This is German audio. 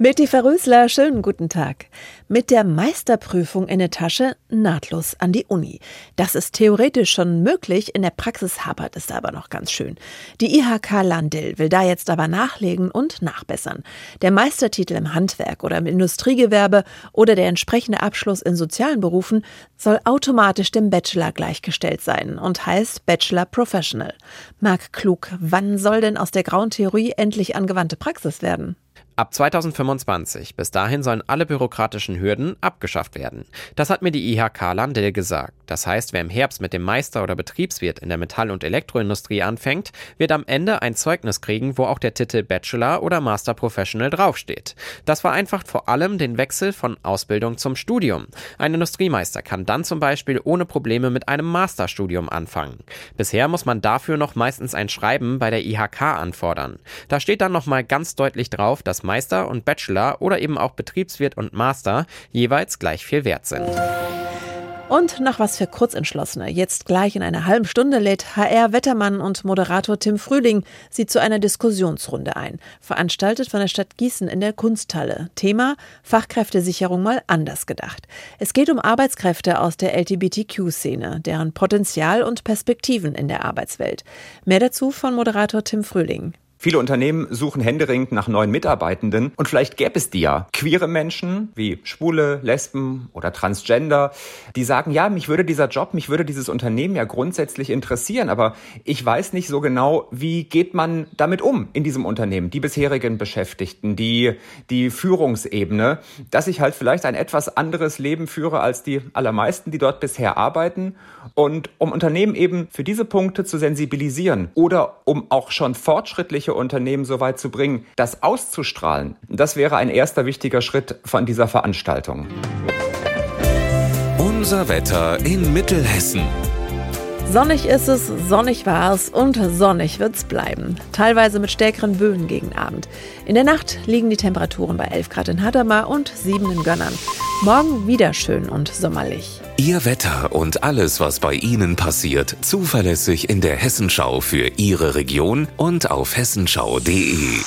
Mitty Verrösler, schönen guten Tag. Mit der Meisterprüfung in der Tasche nahtlos an die Uni. Das ist theoretisch schon möglich, in der Praxis hapert es aber noch ganz schön. Die IHK Landil will da jetzt aber nachlegen und nachbessern. Der Meistertitel im Handwerk oder im Industriegewerbe oder der entsprechende Abschluss in sozialen Berufen soll automatisch dem Bachelor gleichgestellt sein und heißt Bachelor Professional. Marc Klug, wann soll denn aus der grauen Theorie endlich angewandte Praxis werden? Ab 2025. Bis dahin sollen alle bürokratischen Hürden abgeschafft werden. Das hat mir die IHK Landel gesagt. Das heißt, wer im Herbst mit dem Meister oder Betriebswirt in der Metall- und Elektroindustrie anfängt, wird am Ende ein Zeugnis kriegen, wo auch der Titel Bachelor oder Master Professional draufsteht. Das vereinfacht vor allem den Wechsel von Ausbildung zum Studium. Ein Industriemeister kann dann zum Beispiel ohne Probleme mit einem Masterstudium anfangen. Bisher muss man dafür noch meistens ein Schreiben bei der IHK anfordern. Da steht dann nochmal ganz deutlich drauf, dass Meister und Bachelor oder eben auch Betriebswirt und Master jeweils gleich viel wert sind. Und noch was für Kurzentschlossene. Jetzt gleich in einer halben Stunde lädt HR-Wettermann und Moderator Tim Frühling sie zu einer Diskussionsrunde ein. Veranstaltet von der Stadt Gießen in der Kunsthalle. Thema Fachkräftesicherung mal anders gedacht. Es geht um Arbeitskräfte aus der LGBTQ-Szene, deren Potenzial und Perspektiven in der Arbeitswelt. Mehr dazu von Moderator Tim Frühling. Viele Unternehmen suchen händeringend nach neuen Mitarbeitenden. Und vielleicht gäbe es die ja. Queere Menschen wie Schwule, Lesben oder Transgender, die sagen, ja, mich würde dieser Job, mich würde dieses Unternehmen ja grundsätzlich interessieren, aber ich weiß nicht so genau, wie geht man damit um in diesem Unternehmen, die bisherigen Beschäftigten, die, die Führungsebene, dass ich halt vielleicht ein etwas anderes Leben führe als die allermeisten, die dort bisher arbeiten. Und um Unternehmen eben für diese Punkte zu sensibilisieren oder um auch schon fortschrittlich solche Unternehmen so weit zu bringen, das auszustrahlen. Das wäre ein erster wichtiger Schritt von dieser Veranstaltung. Unser Wetter in Mittelhessen. Sonnig ist es, sonnig war es und sonnig wird's bleiben. Teilweise mit stärkeren Böen gegen Abend. In der Nacht liegen die Temperaturen bei 11 Grad in Hadamar und 7 in Gönnern. Morgen wieder schön und sommerlich. Ihr Wetter und alles, was bei Ihnen passiert, zuverlässig in der Hessenschau für Ihre Region und auf hessenschau.de.